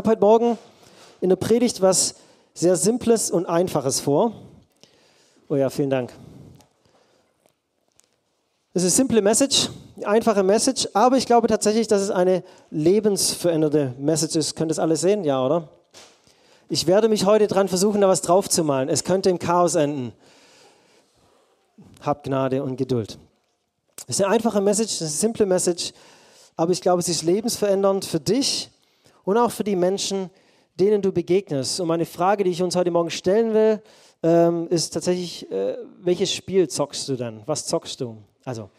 habe heute Morgen in der Predigt was sehr Simples und Einfaches vor. Oh ja, vielen Dank. Es ist eine simple Message, eine einfache Message, aber ich glaube tatsächlich, dass es eine lebensverändernde Message ist. Könnt ihr das alles sehen? Ja, oder? Ich werde mich heute dran versuchen, da was draufzumalen. Es könnte im Chaos enden. Habt Gnade und Geduld. Es ist eine einfache Message, eine simple Message, aber ich glaube, sie ist lebensverändernd für dich und auch für die Menschen, denen du begegnest. Und meine Frage, die ich uns heute Morgen stellen will, ähm, ist tatsächlich, äh, welches Spiel zockst du denn? Was zockst du? Also,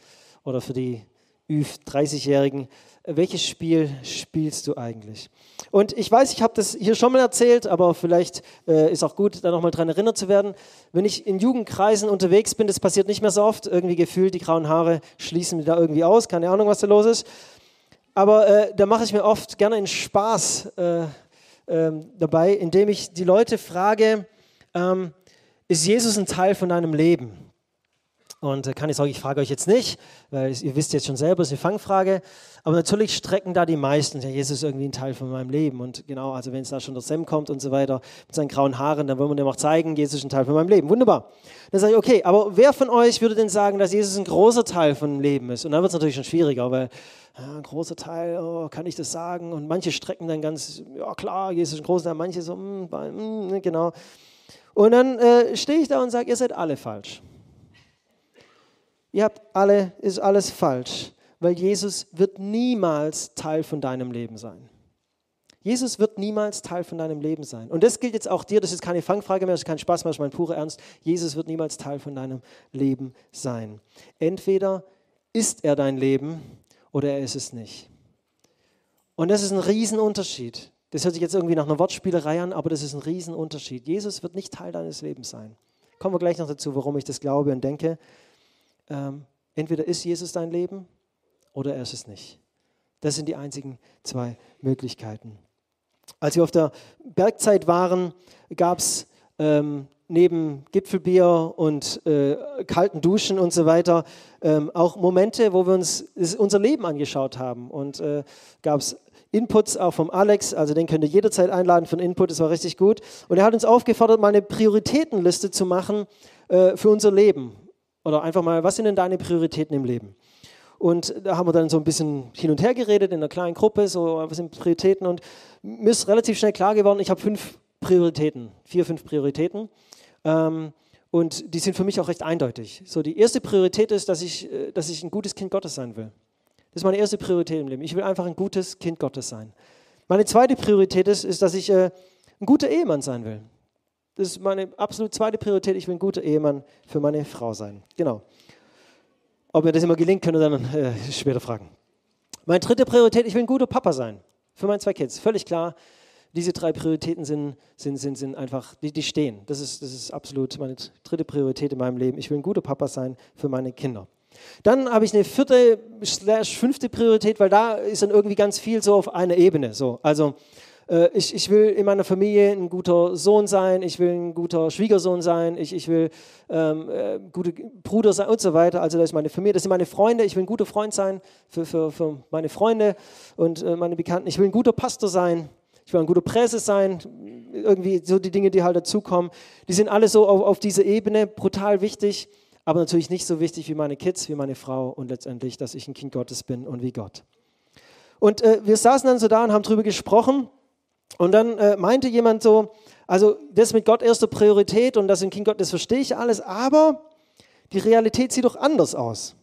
oder für die Ü30-Jährigen, welches Spiel spielst du eigentlich? Und ich weiß, ich habe das hier schon mal erzählt, aber vielleicht äh, ist auch gut, da nochmal dran erinnert zu werden. Wenn ich in Jugendkreisen unterwegs bin, das passiert nicht mehr so oft, irgendwie gefühlt, die grauen Haare schließen mir da irgendwie aus, keine Ahnung, was da los ist. Aber äh, da mache ich mir oft gerne einen Spaß äh, ähm, dabei, indem ich die Leute frage, ähm, ist Jesus ein Teil von deinem Leben? Und äh, kann ich sagen, ich frage euch jetzt nicht, weil ihr wisst jetzt schon selber, es ist eine Fangfrage. Aber natürlich strecken da die meisten, ja, Jesus ist irgendwie ein Teil von meinem Leben. Und genau, also wenn es da schon der Sam kommt und so weiter, mit seinen grauen Haaren, dann wollen wir dem auch zeigen, Jesus ist ein Teil von meinem Leben. Wunderbar. Dann sage ich, okay, aber wer von euch würde denn sagen, dass Jesus ein großer Teil von dem Leben ist? Und dann wird es natürlich schon schwieriger, weil ja, ein großer Teil, oh, kann ich das sagen? Und manche strecken dann ganz, ja klar, Jesus ist ein großer Teil, manche so, mm, mm, genau. Und dann äh, stehe ich da und sage, ihr seid alle falsch. Ihr habt alle, ist alles falsch, weil Jesus wird niemals Teil von deinem Leben sein. Jesus wird niemals Teil von deinem Leben sein. Und das gilt jetzt auch dir, das ist keine Fangfrage mehr, das ist kein Spaß mehr, das ist mein purer Ernst. Jesus wird niemals Teil von deinem Leben sein. Entweder ist er dein Leben oder er ist es nicht. Und das ist ein Riesenunterschied. Das hört sich jetzt irgendwie nach einer Wortspielerei an, aber das ist ein Riesenunterschied. Jesus wird nicht Teil deines Lebens sein. Kommen wir gleich noch dazu, warum ich das glaube und denke. Ähm, entweder ist Jesus dein Leben oder er ist es nicht. Das sind die einzigen zwei Möglichkeiten. Als wir auf der Bergzeit waren, gab es ähm, neben Gipfelbier und äh, kalten Duschen und so weiter ähm, auch Momente, wo wir uns unser Leben angeschaut haben. Und äh, gab es Inputs auch vom Alex, also den könnt ihr jederzeit einladen für einen Input, das war richtig gut. Und er hat uns aufgefordert, mal eine Prioritätenliste zu machen äh, für unser Leben. Oder einfach mal, was sind denn deine Prioritäten im Leben? Und da haben wir dann so ein bisschen hin und her geredet in einer kleinen Gruppe, so was sind Prioritäten. Und mir ist relativ schnell klar geworden, ich habe fünf Prioritäten, vier, fünf Prioritäten. Ähm, und die sind für mich auch recht eindeutig. So, die erste Priorität ist, dass ich, äh, dass ich ein gutes Kind Gottes sein will. Das ist meine erste Priorität im Leben. Ich will einfach ein gutes Kind Gottes sein. Meine zweite Priorität ist, ist dass ich äh, ein guter Ehemann sein will. Das ist meine absolut zweite Priorität. Ich will ein guter Ehemann für meine Frau sein. Genau. Ob mir das immer gelingt, können dann äh, später fragen. Meine dritte Priorität, ich will ein guter Papa sein. Für meine zwei Kids. Völlig klar. Diese drei Prioritäten sind, sind, sind, sind einfach, die, die stehen. Das ist, das ist absolut meine dritte Priorität in meinem Leben. Ich will ein guter Papa sein für meine Kinder. Dann habe ich eine vierte, fünfte Priorität, weil da ist dann irgendwie ganz viel so auf einer Ebene. So. Also ich, ich will in meiner Familie ein guter Sohn sein, ich will ein guter Schwiegersohn sein, ich, ich will ähm, äh, guter Bruder sein und so weiter. Also das ist meine Familie, das sind meine Freunde, ich will ein guter Freund sein für, für, für meine Freunde und äh, meine Bekannten. Ich will ein guter Pastor sein, ich will ein guter Presse sein, irgendwie so die Dinge, die halt dazukommen. Die sind alle so auf, auf dieser Ebene brutal wichtig, aber natürlich nicht so wichtig wie meine Kids, wie meine Frau und letztendlich, dass ich ein Kind Gottes bin und wie Gott. Und äh, wir saßen dann so da und haben darüber gesprochen und dann äh, meinte jemand so, also das mit Gott erste Priorität und das im Kind Gott, das verstehe ich alles, aber die Realität sieht doch anders aus.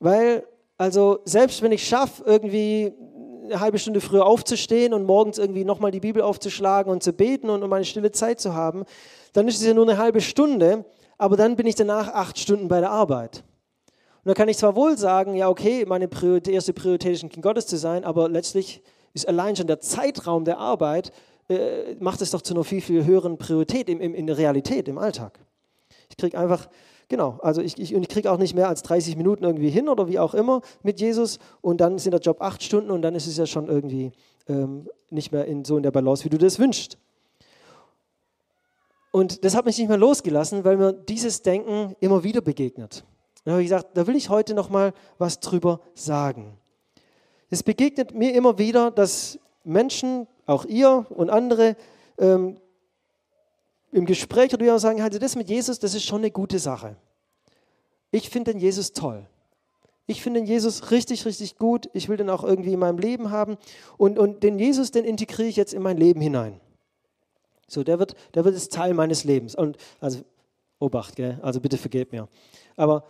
Weil, also selbst wenn ich schaffe, irgendwie eine halbe Stunde früher aufzustehen und morgens irgendwie nochmal die Bibel aufzuschlagen und zu beten und um eine stille Zeit zu haben, dann ist es ja nur eine halbe Stunde, aber dann bin ich danach acht Stunden bei der Arbeit. Und da kann ich zwar wohl sagen, ja okay, meine Priorität, erste Priorität ist ein Kind Gottes zu sein, aber letztlich ist allein schon der Zeitraum der Arbeit, äh, macht es doch zu einer viel, viel höheren Priorität im, im, in der Realität, im Alltag. Ich kriege einfach, genau, also ich, ich, ich kriege auch nicht mehr als 30 Minuten irgendwie hin oder wie auch immer mit Jesus und dann sind der Job acht Stunden und dann ist es ja schon irgendwie ähm, nicht mehr in, so in der Balance, wie du das wünschst. Und das hat mich nicht mehr losgelassen, weil mir dieses Denken immer wieder begegnet. Da habe ich gesagt, da will ich heute noch mal was drüber sagen. Es begegnet mir immer wieder, dass Menschen auch ihr und andere ähm, im Gespräch oder wir sagen, also das mit Jesus, das ist schon eine gute Sache. Ich finde den Jesus toll. Ich finde den Jesus richtig, richtig gut. Ich will den auch irgendwie in meinem Leben haben. Und, und den Jesus, den integriere ich jetzt in mein Leben hinein. So, der wird, der wird jetzt Teil meines Lebens. Und also, Obacht, gell? Also bitte vergebt mir. Aber,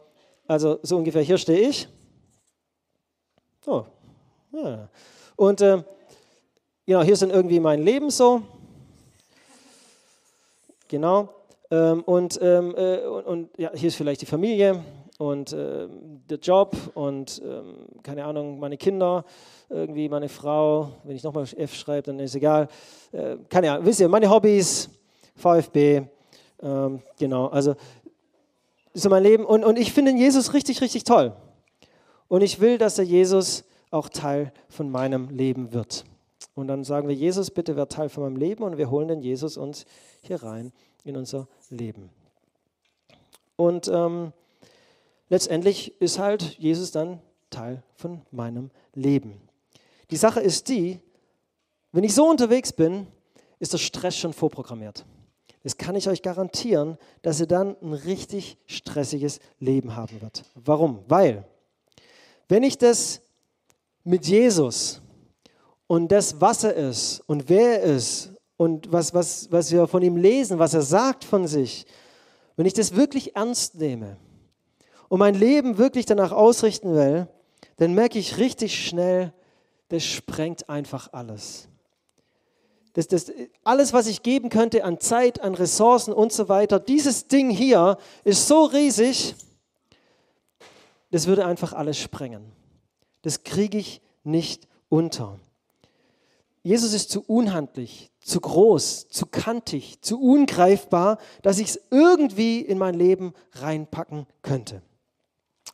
also so ungefähr hier stehe ich. Oh, ja. Und äh, genau, hier sind irgendwie mein Leben so. Genau. Ähm, und, ähm, äh, und, und, ja, hier ist vielleicht die Familie und äh, der Job und ähm, keine Ahnung, meine Kinder, irgendwie meine Frau. Wenn ich nochmal F schreibe, dann ist egal. Äh, keine Ahnung, wisst ihr, meine Hobbys, VfB, ähm, genau, also so mein Leben. Und, und ich finde Jesus richtig, richtig toll. Und ich will, dass der Jesus auch Teil von meinem Leben wird. Und dann sagen wir, Jesus, bitte werd Teil von meinem Leben und wir holen den Jesus uns hier rein in unser Leben. Und ähm, letztendlich ist halt Jesus dann Teil von meinem Leben. Die Sache ist die, wenn ich so unterwegs bin, ist der Stress schon vorprogrammiert. Das kann ich euch garantieren, dass ihr dann ein richtig stressiges Leben haben wird. Warum? Weil, wenn ich das mit Jesus und das, was er ist und wer er ist und was, was, was wir von ihm lesen, was er sagt von sich, wenn ich das wirklich ernst nehme und mein Leben wirklich danach ausrichten will, dann merke ich richtig schnell, das sprengt einfach alles. Das, das, alles, was ich geben könnte an Zeit, an Ressourcen und so weiter, dieses Ding hier ist so riesig, das würde einfach alles sprengen. Das kriege ich nicht unter. Jesus ist zu unhandlich, zu groß, zu kantig, zu ungreifbar, dass ich es irgendwie in mein Leben reinpacken könnte.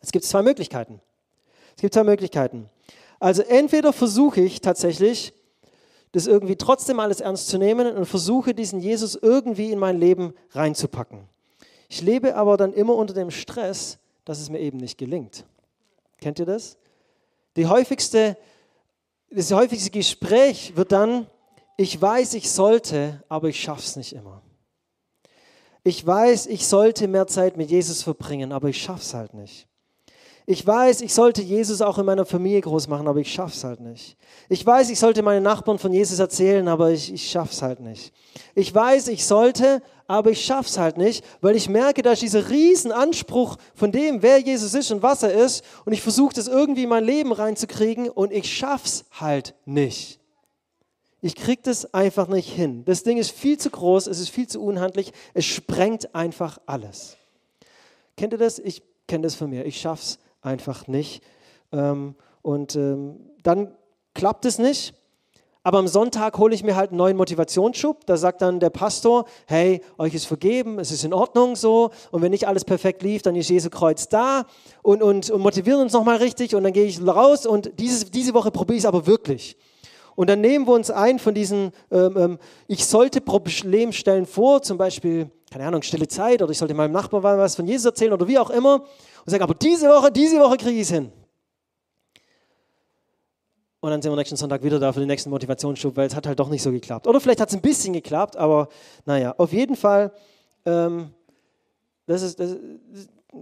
Es gibt zwei Möglichkeiten. Es gibt zwei Möglichkeiten. Also entweder versuche ich tatsächlich, das irgendwie trotzdem alles ernst zu nehmen und versuche diesen Jesus irgendwie in mein Leben reinzupacken. Ich lebe aber dann immer unter dem Stress, dass es mir eben nicht gelingt. Kennt ihr das? Die häufigste, das häufigste Gespräch wird dann, ich weiß, ich sollte, aber ich schaffe es nicht immer. Ich weiß, ich sollte mehr Zeit mit Jesus verbringen, aber ich schaffe es halt nicht. Ich weiß, ich sollte Jesus auch in meiner Familie groß machen, aber ich schaffe es halt nicht. Ich weiß, ich sollte meinen Nachbarn von Jesus erzählen, aber ich, ich schaffe es halt nicht. Ich weiß, ich sollte, aber ich schaffe es halt nicht, weil ich merke, da ist dieser riesen Anspruch von dem, wer Jesus ist und was er ist und ich versuche das irgendwie in mein Leben reinzukriegen und ich schaffe es halt nicht. Ich kriege das einfach nicht hin. Das Ding ist viel zu groß, es ist viel zu unhandlich, es sprengt einfach alles. Kennt ihr das? Ich kenne das von mir. Ich schaffe es einfach nicht. Ähm, und ähm, dann klappt es nicht. Aber am Sonntag hole ich mir halt einen neuen Motivationsschub. Da sagt dann der Pastor, hey, euch ist vergeben, es ist in Ordnung so. Und wenn nicht alles perfekt lief, dann ist Jesu Kreuz da und, und, und motivieren uns nochmal richtig. Und dann gehe ich raus und dieses, diese Woche probiere ich es aber wirklich. Und dann nehmen wir uns ein von diesen, ähm, ähm, ich sollte Problemstellen vor, zum Beispiel, keine Ahnung, stille Zeit oder ich sollte meinem Nachbarn was von Jesus erzählen oder wie auch immer und sagen, aber diese Woche, diese Woche kriege ich es hin. Und dann sind wir nächsten Sonntag wieder da für den nächsten Motivationsschub, weil es hat halt doch nicht so geklappt. Oder vielleicht hat es ein bisschen geklappt, aber naja, auf jeden Fall, ähm, das, ist, das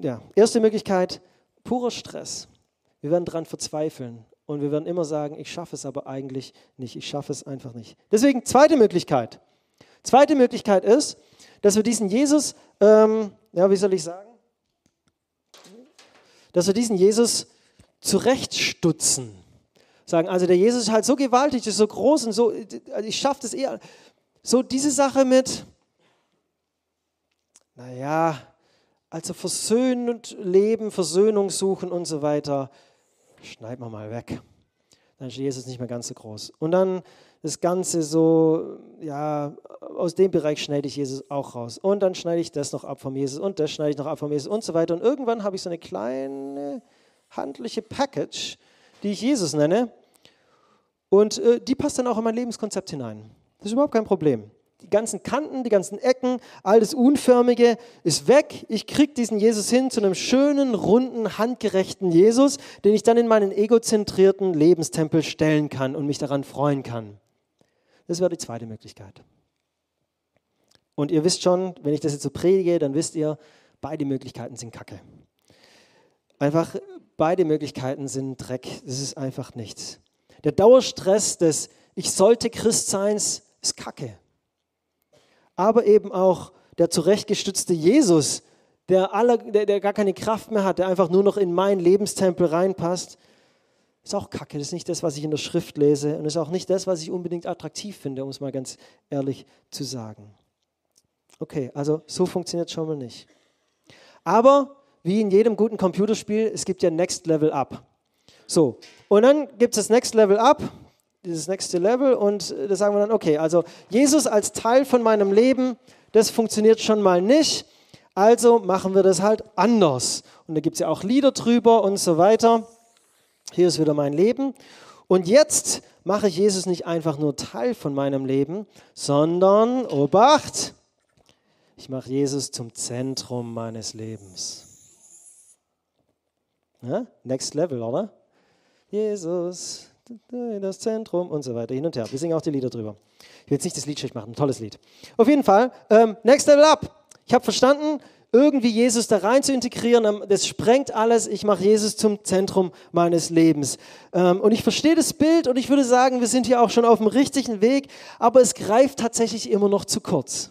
ja, erste Möglichkeit, purer Stress. Wir werden daran verzweifeln und wir werden immer sagen, ich schaffe es aber eigentlich nicht, ich schaffe es einfach nicht. Deswegen zweite Möglichkeit. Zweite Möglichkeit ist, dass wir diesen Jesus, ähm, ja, wie soll ich sagen, dass wir diesen Jesus zurechtstutzen. Sagen, also der Jesus ist halt so gewaltig, ist so groß und so, also ich schaffe das eher. So diese Sache mit, naja, also versöhnend leben, Versöhnung suchen und so weiter, schneiden wir mal weg. Dann ist Jesus nicht mehr ganz so groß. Und dann das Ganze so, ja, aus dem Bereich schneide ich Jesus auch raus. Und dann schneide ich das noch ab vom Jesus und das schneide ich noch ab vom Jesus und so weiter. Und irgendwann habe ich so eine kleine handliche Package, die ich Jesus nenne. Und äh, die passt dann auch in mein Lebenskonzept hinein. Das ist überhaupt kein Problem. Die ganzen Kanten, die ganzen Ecken, all das Unförmige ist weg. Ich kriege diesen Jesus hin zu einem schönen, runden, handgerechten Jesus, den ich dann in meinen egozentrierten Lebenstempel stellen kann und mich daran freuen kann. Das wäre die zweite Möglichkeit. Und ihr wisst schon, wenn ich das jetzt so predige, dann wisst ihr, beide Möglichkeiten sind Kacke. Einfach, beide Möglichkeiten sind Dreck. Das ist einfach nichts. Der Dauerstress des Ich sollte Christ sein ist Kacke. Aber eben auch der zurechtgestützte Jesus, der, aller, der, der gar keine Kraft mehr hat, der einfach nur noch in meinen Lebenstempel reinpasst, ist auch Kacke. Das ist nicht das, was ich in der Schrift lese und ist auch nicht das, was ich unbedingt attraktiv finde, um es mal ganz ehrlich zu sagen. Okay, also so funktioniert schon mal nicht. Aber wie in jedem guten Computerspiel, es gibt ja Next Level Up. So, und dann gibt es das Next Level Up, dieses nächste Level, und da sagen wir dann, okay, also Jesus als Teil von meinem Leben, das funktioniert schon mal nicht, also machen wir das halt anders. Und da gibt es ja auch Lieder drüber und so weiter. Hier ist wieder mein Leben. Und jetzt mache ich Jesus nicht einfach nur Teil von meinem Leben, sondern, Obacht, ich mache Jesus zum Zentrum meines Lebens. Ja? Next Level, oder? Jesus, das Zentrum und so weiter, hin und her. Wir singen auch die Lieder drüber. Ich will jetzt nicht das Lied schlecht machen, ein tolles Lied. Auf jeden Fall, ähm, Next Level Up. Ich habe verstanden, irgendwie Jesus da rein zu integrieren, ähm, das sprengt alles. Ich mache Jesus zum Zentrum meines Lebens. Ähm, und ich verstehe das Bild und ich würde sagen, wir sind hier auch schon auf dem richtigen Weg, aber es greift tatsächlich immer noch zu kurz.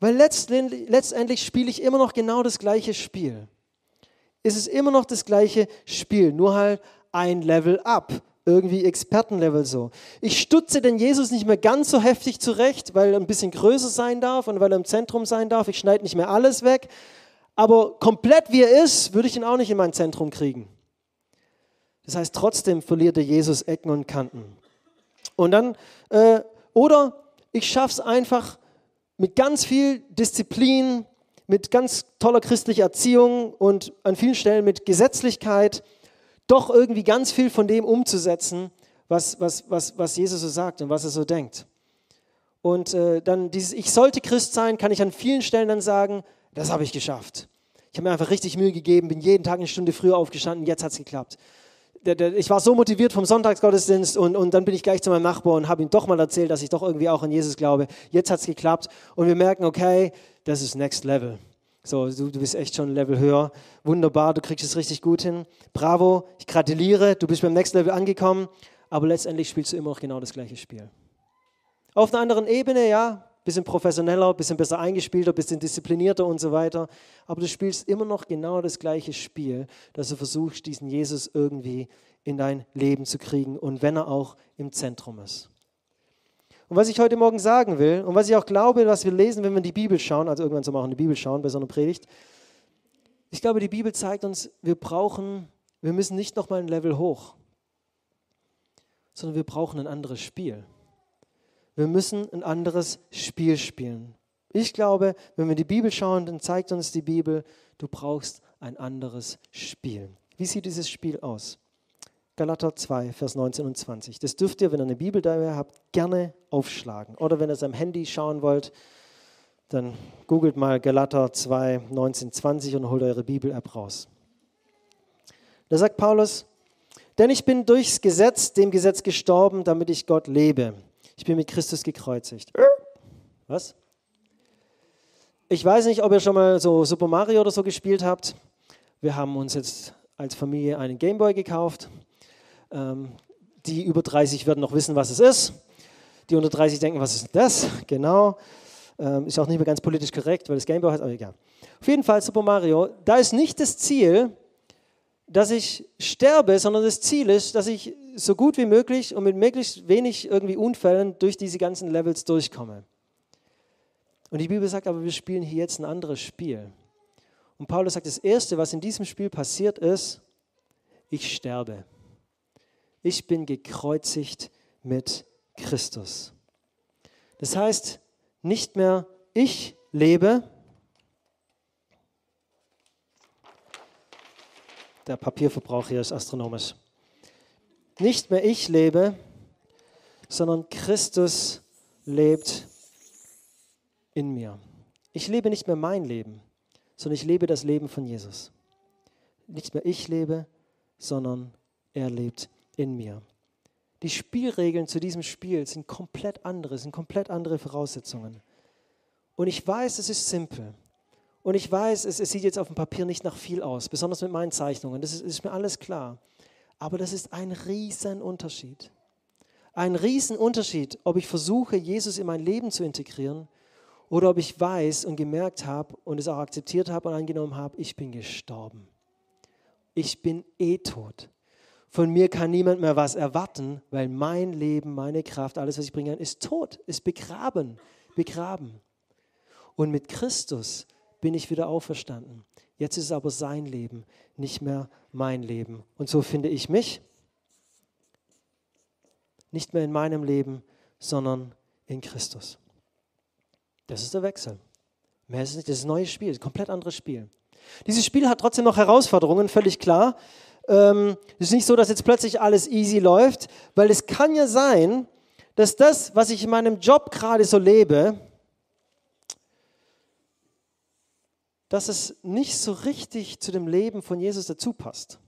Weil letztendlich, letztendlich spiele ich immer noch genau das gleiche Spiel. Es ist immer noch das gleiche Spiel, nur halt ein Level up irgendwie Expertenlevel so. Ich stutze den Jesus nicht mehr ganz so heftig zurecht, weil er ein bisschen größer sein darf und weil er im Zentrum sein darf. Ich schneide nicht mehr alles weg. Aber komplett wie er ist, würde ich ihn auch nicht in mein Zentrum kriegen. Das heißt, trotzdem verliert der Jesus Ecken und Kanten. Und dann, äh, oder ich schaffe es einfach mit ganz viel Disziplin, mit ganz toller christlicher Erziehung und an vielen Stellen mit Gesetzlichkeit doch irgendwie ganz viel von dem umzusetzen, was, was, was, was Jesus so sagt und was er so denkt. Und äh, dann dieses Ich sollte Christ sein, kann ich an vielen Stellen dann sagen, das habe ich geschafft. Ich habe mir einfach richtig Mühe gegeben, bin jeden Tag eine Stunde früher aufgestanden, jetzt hat es geklappt. Ich war so motiviert vom Sonntagsgottesdienst und, und dann bin ich gleich zu meinem Nachbarn und habe ihm doch mal erzählt, dass ich doch irgendwie auch an Jesus glaube. Jetzt hat es geklappt und wir merken, okay, das ist Next Level. So, du, du bist echt schon ein Level höher. Wunderbar, du kriegst es richtig gut hin. Bravo, ich gratuliere, du bist beim Next Level angekommen, aber letztendlich spielst du immer noch genau das gleiche Spiel. Auf einer anderen Ebene, ja, bisschen professioneller, bisschen besser eingespielter, bisschen disziplinierter und so weiter, aber du spielst immer noch genau das gleiche Spiel, dass du versuchst, diesen Jesus irgendwie in dein Leben zu kriegen und wenn er auch im Zentrum ist. Und was ich heute Morgen sagen will und was ich auch glaube, was wir lesen, wenn wir in die Bibel schauen, also irgendwann soll man auch in die Bibel schauen bei so einer Predigt, ich glaube, die Bibel zeigt uns, wir brauchen, wir müssen nicht nochmal ein Level hoch, sondern wir brauchen ein anderes Spiel. Wir müssen ein anderes Spiel spielen. Ich glaube, wenn wir die Bibel schauen, dann zeigt uns die Bibel, du brauchst ein anderes Spiel. Wie sieht dieses Spiel aus? Galater 2, Vers 19 und 20. Das dürft ihr, wenn ihr eine Bibel dabei habt, gerne aufschlagen. Oder wenn ihr es am Handy schauen wollt, dann googelt mal Galater 2, 19, 20 und holt eure Bibel-App raus. Da sagt Paulus, denn ich bin durchs Gesetz, dem Gesetz gestorben, damit ich Gott lebe. Ich bin mit Christus gekreuzigt. Was? Ich weiß nicht, ob ihr schon mal so Super Mario oder so gespielt habt. Wir haben uns jetzt als Familie einen Gameboy gekauft die über 30 werden noch wissen, was es ist. Die unter 30 denken, was ist das? Genau. Ähm, ist auch nicht mehr ganz politisch korrekt, weil das Gameboy heißt, aber egal. Auf jeden Fall Super Mario, da ist nicht das Ziel, dass ich sterbe, sondern das Ziel ist, dass ich so gut wie möglich und mit möglichst wenig irgendwie Unfällen durch diese ganzen Levels durchkomme. Und die Bibel sagt aber, wir spielen hier jetzt ein anderes Spiel. Und Paulus sagt, das Erste, was in diesem Spiel passiert ist, ich sterbe ich bin gekreuzigt mit Christus. Das heißt, nicht mehr ich lebe, der Papierverbrauch hier ist astronomisch, nicht mehr ich lebe, sondern Christus lebt in mir. Ich lebe nicht mehr mein Leben, sondern ich lebe das Leben von Jesus. Nicht mehr ich lebe, sondern er lebt in mir. die Spielregeln zu diesem Spiel sind komplett andere, sind komplett andere Voraussetzungen. Und ich weiß, es ist simpel. Und ich weiß, es, es, sieht jetzt auf dem Papier nicht nach viel aus, besonders mit meinen Zeichnungen. Das ist, ist mir alles klar. Aber das ist ein riesen Unterschied. Ein riesen Unterschied, ob ich versuche, Jesus in mein Leben zu integrieren oder ob ich weiß und gemerkt habe und es auch akzeptiert habe und angenommen habe, ich bin gestorben. Ich bin eh tot. Von mir kann niemand mehr was erwarten, weil mein Leben, meine Kraft, alles, was ich bringe, ist tot, ist begraben, begraben. Und mit Christus bin ich wieder auferstanden. Jetzt ist es aber sein Leben, nicht mehr mein Leben. Und so finde ich mich nicht mehr in meinem Leben, sondern in Christus. Das ist der Wechsel. Mehr ist es nicht. Das ist ein neues Spiel, ein komplett anderes Spiel. Dieses Spiel hat trotzdem noch Herausforderungen, völlig klar. Ähm, es ist nicht so, dass jetzt plötzlich alles easy läuft, weil es kann ja sein, dass das, was ich in meinem Job gerade so lebe, dass es nicht so richtig zu dem Leben von Jesus dazu passt.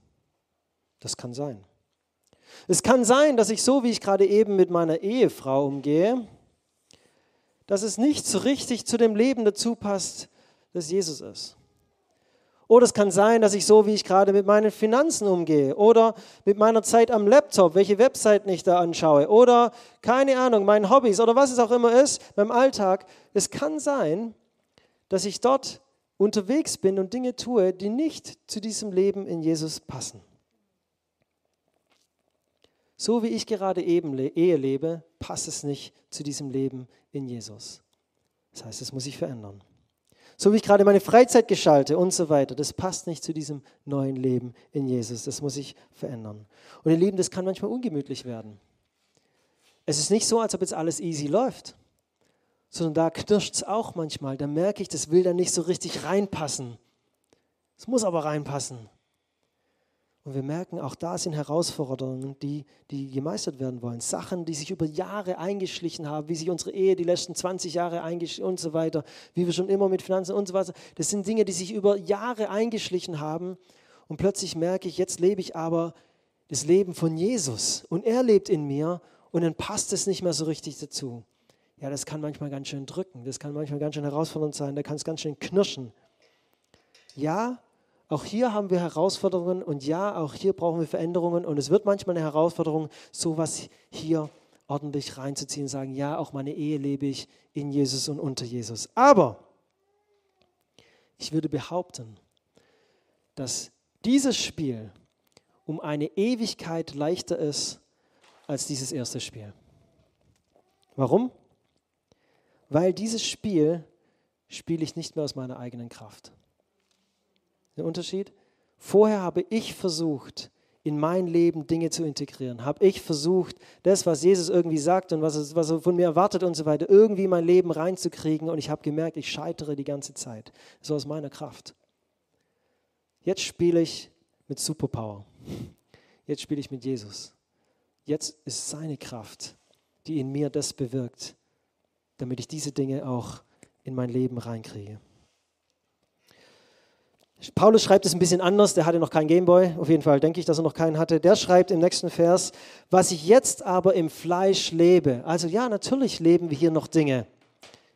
Das kann sein. Es kann sein, dass ich so, wie ich gerade eben mit meiner Ehefrau umgehe, dass es nicht so richtig zu dem Leben dazu passt, das Jesus ist. Oder es kann sein, dass ich so, wie ich gerade mit meinen Finanzen umgehe oder mit meiner Zeit am Laptop, welche Webseiten ich da anschaue oder keine Ahnung, meinen Hobbys oder was es auch immer ist, beim Alltag. Es kann sein, dass ich dort unterwegs bin und Dinge tue, die nicht zu diesem Leben in Jesus passen. So wie ich gerade eben Ehe lebe, passt es nicht zu diesem Leben in Jesus. Das heißt, es muss sich verändern. So wie ich gerade meine Freizeit geschalte und so weiter, das passt nicht zu diesem neuen Leben in Jesus. Das muss sich verändern. Und ihr Lieben, das kann manchmal ungemütlich werden. Es ist nicht so, als ob jetzt alles easy läuft, sondern da knirscht es auch manchmal. Da merke ich, das will da nicht so richtig reinpassen. Es muss aber reinpassen. Und wir merken, auch da sind Herausforderungen, die, die gemeistert werden wollen. Sachen, die sich über Jahre eingeschlichen haben, wie sich unsere Ehe die letzten 20 Jahre eingeschlichen und so weiter, wie wir schon immer mit Finanzen und so weiter. Das sind Dinge, die sich über Jahre eingeschlichen haben. Und plötzlich merke ich, jetzt lebe ich aber das Leben von Jesus. Und er lebt in mir und dann passt es nicht mehr so richtig dazu. Ja, das kann manchmal ganz schön drücken. Das kann manchmal ganz schön herausfordernd sein. Da kann es ganz schön knirschen. Ja, auch hier haben wir Herausforderungen und ja, auch hier brauchen wir Veränderungen und es wird manchmal eine Herausforderung, sowas hier ordentlich reinzuziehen und sagen, ja, auch meine Ehe lebe ich in Jesus und unter Jesus. Aber ich würde behaupten, dass dieses Spiel um eine Ewigkeit leichter ist als dieses erste Spiel. Warum? Weil dieses Spiel spiele ich nicht mehr aus meiner eigenen Kraft. Der Unterschied? Vorher habe ich versucht, in mein Leben Dinge zu integrieren. Habe ich versucht, das, was Jesus irgendwie sagt und was, was er von mir erwartet und so weiter, irgendwie in mein Leben reinzukriegen. Und ich habe gemerkt, ich scheitere die ganze Zeit. So aus meiner Kraft. Jetzt spiele ich mit Superpower. Jetzt spiele ich mit Jesus. Jetzt ist seine Kraft, die in mir das bewirkt, damit ich diese Dinge auch in mein Leben reinkriege. Paulus schreibt es ein bisschen anders, der hatte noch keinen Gameboy, auf jeden Fall denke ich, dass er noch keinen hatte. Der schreibt im nächsten Vers, was ich jetzt aber im Fleisch lebe. Also ja, natürlich leben wir hier noch Dinge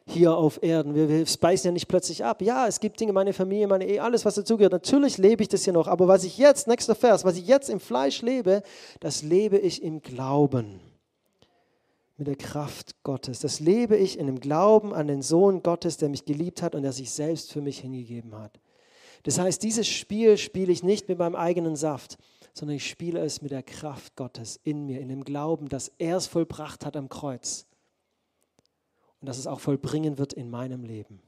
hier auf Erden. Wir, wir speisen ja nicht plötzlich ab. Ja, es gibt Dinge, meine Familie, meine Ehe, alles, was dazugehört. Natürlich lebe ich das hier noch. Aber was ich jetzt, nächster Vers, was ich jetzt im Fleisch lebe, das lebe ich im Glauben. Mit der Kraft Gottes. Das lebe ich in dem Glauben an den Sohn Gottes, der mich geliebt hat und der sich selbst für mich hingegeben hat. Das heißt, dieses Spiel spiele ich nicht mit meinem eigenen Saft, sondern ich spiele es mit der Kraft Gottes in mir, in dem Glauben, dass er es vollbracht hat am Kreuz und dass es auch vollbringen wird in meinem Leben.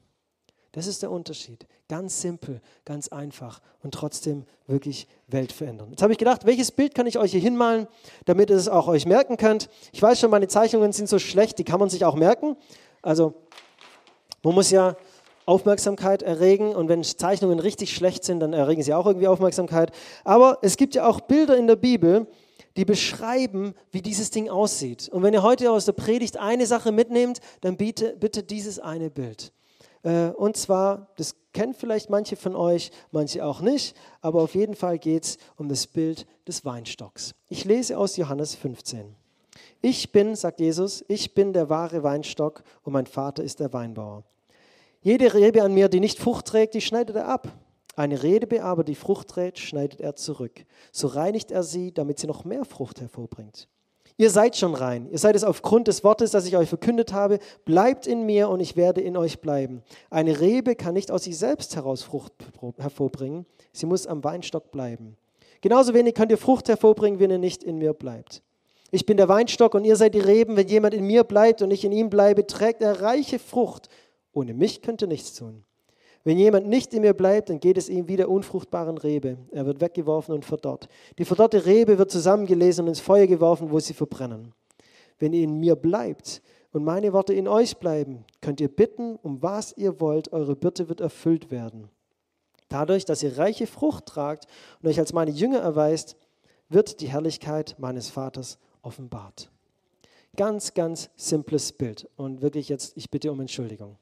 Das ist der Unterschied. Ganz simpel, ganz einfach und trotzdem wirklich Welt verändern. Jetzt habe ich gedacht, welches Bild kann ich euch hier hinmalen, damit ihr es auch euch merken könnt. Ich weiß schon, meine Zeichnungen sind so schlecht, die kann man sich auch merken. Also man muss ja Aufmerksamkeit erregen und wenn Zeichnungen richtig schlecht sind, dann erregen sie auch irgendwie Aufmerksamkeit. Aber es gibt ja auch Bilder in der Bibel, die beschreiben, wie dieses Ding aussieht. Und wenn ihr heute aus der Predigt eine Sache mitnehmt, dann bitte, bitte dieses eine Bild. Äh, und zwar, das kennen vielleicht manche von euch, manche auch nicht, aber auf jeden Fall geht es um das Bild des Weinstocks. Ich lese aus Johannes 15. Ich bin, sagt Jesus, ich bin der wahre Weinstock und mein Vater ist der Weinbauer. Jede Rebe an mir, die nicht Frucht trägt, die schneidet er ab. Eine Rebe aber, die Frucht trägt, schneidet er zurück. So reinigt er sie, damit sie noch mehr Frucht hervorbringt. Ihr seid schon rein. Ihr seid es aufgrund des Wortes, das ich euch verkündet habe. Bleibt in mir und ich werde in euch bleiben. Eine Rebe kann nicht aus sich selbst heraus Frucht hervorbringen. Sie muss am Weinstock bleiben. Genauso wenig könnt ihr Frucht hervorbringen, wenn ihr nicht in mir bleibt. Ich bin der Weinstock und ihr seid die Reben. Wenn jemand in mir bleibt und ich in ihm bleibe, trägt er reiche Frucht. Ohne mich könnt ihr nichts tun. Wenn jemand nicht in mir bleibt, dann geht es ihm wie der unfruchtbaren Rebe. Er wird weggeworfen und verdorrt. Die verdorrte Rebe wird zusammengelesen und ins Feuer geworfen, wo sie verbrennen. Wenn ihr in mir bleibt und meine Worte in euch bleiben, könnt ihr bitten, um was ihr wollt, eure Bitte wird erfüllt werden. Dadurch, dass ihr reiche Frucht tragt und euch als meine Jünger erweist, wird die Herrlichkeit meines Vaters offenbart. Ganz, ganz simples Bild. Und wirklich jetzt, ich bitte um Entschuldigung.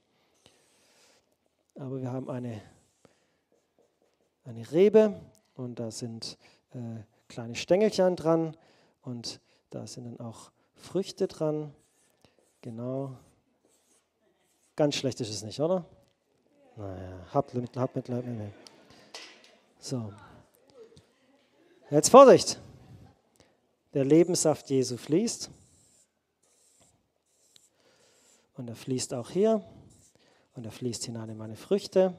Aber wir haben eine, eine Rebe und da sind äh, kleine Stängelchen dran und da sind dann auch Früchte dran. Genau. Ganz schlecht ist es nicht, oder? Naja, habt Mitleid, habt Mitleid mit. So. Jetzt Vorsicht. Der Lebenssaft Jesu fließt. Und er fließt auch hier und er fließt hinein in meine Früchte.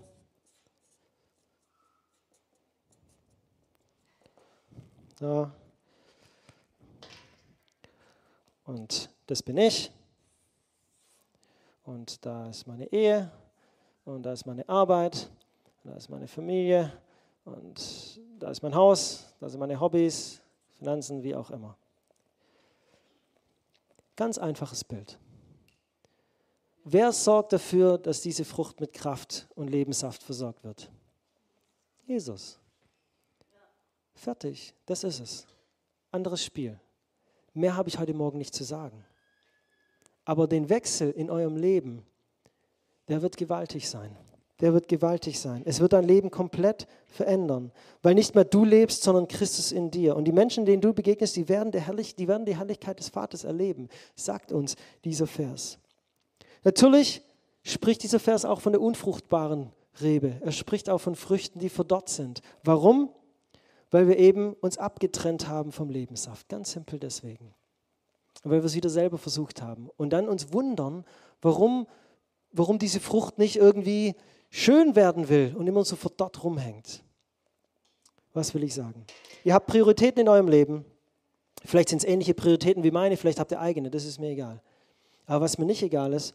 So. Und das bin ich. Und da ist meine Ehe. Und da ist meine Arbeit. Und da ist meine Familie. Und da ist mein Haus. Da sind meine Hobbys, Finanzen, wie auch immer. Ganz einfaches Bild. Wer sorgt dafür, dass diese Frucht mit Kraft und Lebenssaft versorgt wird? Jesus. Fertig, das ist es. Anderes Spiel. Mehr habe ich heute Morgen nicht zu sagen. Aber den Wechsel in eurem Leben, der wird gewaltig sein. Der wird gewaltig sein. Es wird dein Leben komplett verändern, weil nicht mehr du lebst, sondern Christus in dir. Und die Menschen, denen du begegnest, die werden, die werden die Herrlichkeit des Vaters erleben, sagt uns dieser Vers. Natürlich spricht dieser Vers auch von der unfruchtbaren Rebe. Er spricht auch von Früchten, die verdorrt sind. Warum? Weil wir eben uns abgetrennt haben vom Lebenssaft. Ganz simpel deswegen. Weil wir es wieder selber versucht haben. Und dann uns wundern, warum, warum diese Frucht nicht irgendwie schön werden will und immer so verdorrt rumhängt. Was will ich sagen? Ihr habt Prioritäten in eurem Leben. Vielleicht sind es ähnliche Prioritäten wie meine, vielleicht habt ihr eigene, das ist mir egal. Aber was mir nicht egal ist,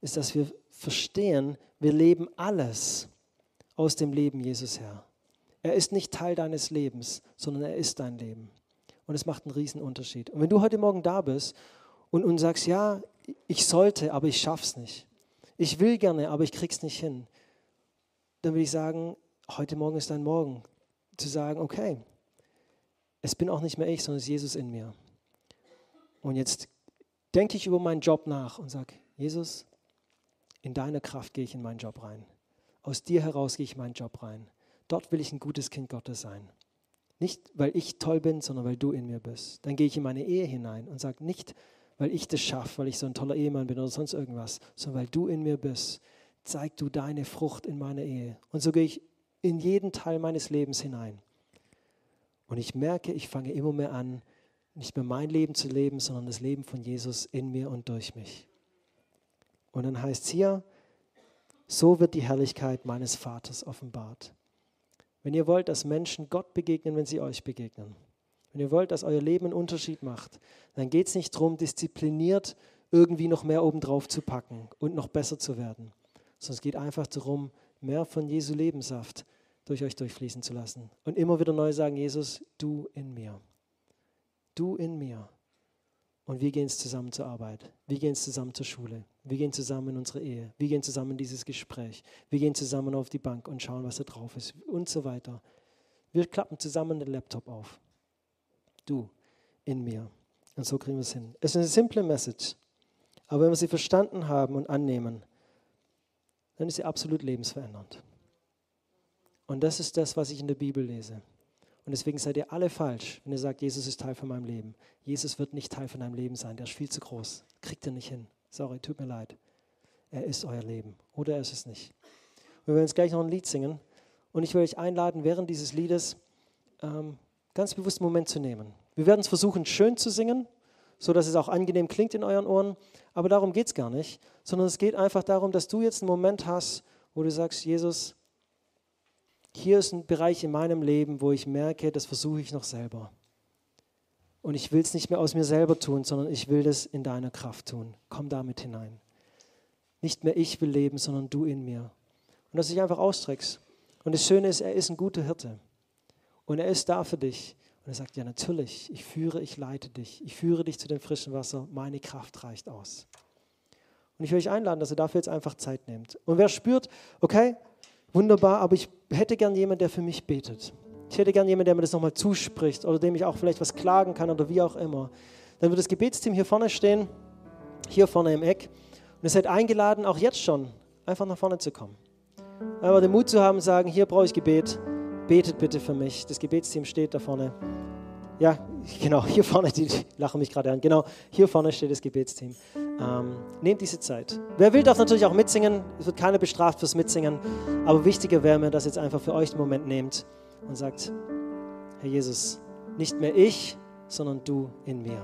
ist, dass wir verstehen, wir leben alles aus dem Leben Jesus her. Er ist nicht Teil deines Lebens, sondern er ist dein Leben. Und es macht einen riesen Unterschied. Und wenn du heute Morgen da bist und, und sagst, ja, ich sollte, aber ich schaff's nicht. Ich will gerne, aber ich krieg's nicht hin. Dann will ich sagen, heute Morgen ist dein Morgen. Zu sagen, okay, es bin auch nicht mehr ich, sondern es ist Jesus in mir. Und jetzt denke ich über meinen Job nach und sage, Jesus, in deiner Kraft gehe ich in meinen Job rein. Aus dir heraus gehe ich in meinen Job rein. Dort will ich ein gutes Kind Gottes sein. Nicht, weil ich toll bin, sondern weil du in mir bist. Dann gehe ich in meine Ehe hinein und sage nicht, weil ich das schaffe, weil ich so ein toller Ehemann bin oder sonst irgendwas, sondern weil du in mir bist. Zeig du deine Frucht in meiner Ehe. Und so gehe ich in jeden Teil meines Lebens hinein. Und ich merke, ich fange immer mehr an, nicht mehr mein Leben zu leben, sondern das Leben von Jesus in mir und durch mich. Und dann heißt es hier, so wird die Herrlichkeit meines Vaters offenbart. Wenn ihr wollt, dass Menschen Gott begegnen, wenn sie euch begegnen, wenn ihr wollt, dass euer Leben einen Unterschied macht, dann geht es nicht darum, diszipliniert irgendwie noch mehr obendrauf zu packen und noch besser zu werden, sondern es geht einfach darum, mehr von Jesu Lebenssaft durch euch durchfließen zu lassen. Und immer wieder neu sagen, Jesus, du in mir. Du in mir. Und wir gehen zusammen zur Arbeit. Wir gehen zusammen zur Schule. Wir gehen zusammen in unsere Ehe. Wir gehen zusammen in dieses Gespräch. Wir gehen zusammen auf die Bank und schauen, was da drauf ist und so weiter. Wir klappen zusammen den Laptop auf. Du in mir. Und so kriegen wir es hin. Es ist eine simple Message. Aber wenn wir sie verstanden haben und annehmen, dann ist sie absolut lebensverändernd. Und das ist das, was ich in der Bibel lese. Und deswegen seid ihr alle falsch, wenn ihr sagt, Jesus ist Teil von meinem Leben. Jesus wird nicht Teil von deinem Leben sein. Der ist viel zu groß. Kriegt ihr nicht hin. Sorry, tut mir leid. Er ist euer Leben. Oder er ist es nicht. Wir werden jetzt gleich noch ein Lied singen. Und ich will euch einladen, während dieses Liedes ähm, ganz bewusst einen Moment zu nehmen. Wir werden es versuchen, schön zu singen, so dass es auch angenehm klingt in euren Ohren. Aber darum geht es gar nicht, sondern es geht einfach darum, dass du jetzt einen Moment hast, wo du sagst, Jesus, hier ist ein Bereich in meinem Leben, wo ich merke, das versuche ich noch selber. Und ich will es nicht mehr aus mir selber tun, sondern ich will das in deiner Kraft tun. Komm damit hinein. Nicht mehr ich will leben, sondern du in mir. Und dass du dich einfach ausstreckst. Und das Schöne ist, er ist ein guter Hirte. Und er ist da für dich. Und er sagt, ja natürlich, ich führe, ich leite dich. Ich führe dich zu dem frischen Wasser. Meine Kraft reicht aus. Und ich will euch einladen, dass ihr dafür jetzt einfach Zeit nehmt. Und wer spürt, okay, wunderbar, aber ich hätte gern jemanden, der für mich betet. Ich hätte gern jemanden, der mir das nochmal zuspricht oder dem ich auch vielleicht was klagen kann oder wie auch immer. Dann wird das Gebetsteam hier vorne stehen, hier vorne im Eck. Und ihr seid eingeladen, auch jetzt schon, einfach nach vorne zu kommen. Aber den Mut zu haben, sagen, hier brauche ich Gebet, betet bitte für mich. Das Gebetsteam steht da vorne. Ja, genau, hier vorne, die lachen mich gerade an. Genau, hier vorne steht das Gebetsteam. Ähm, nehmt diese Zeit. Wer will, darf natürlich auch mitsingen. Es wird keiner bestraft fürs Mitsingen. Aber wichtiger wäre mir, dass ihr jetzt einfach für euch den Moment nehmt und sagt, Herr Jesus, nicht mehr ich, sondern du in mir.